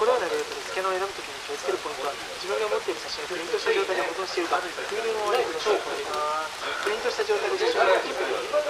このようなルートでスキャナを選ぶときに気をつけるポイントは自分が持っている写真をプリントした状態で保存しているかフィルムを割り超これプリントした状態で写真を切って普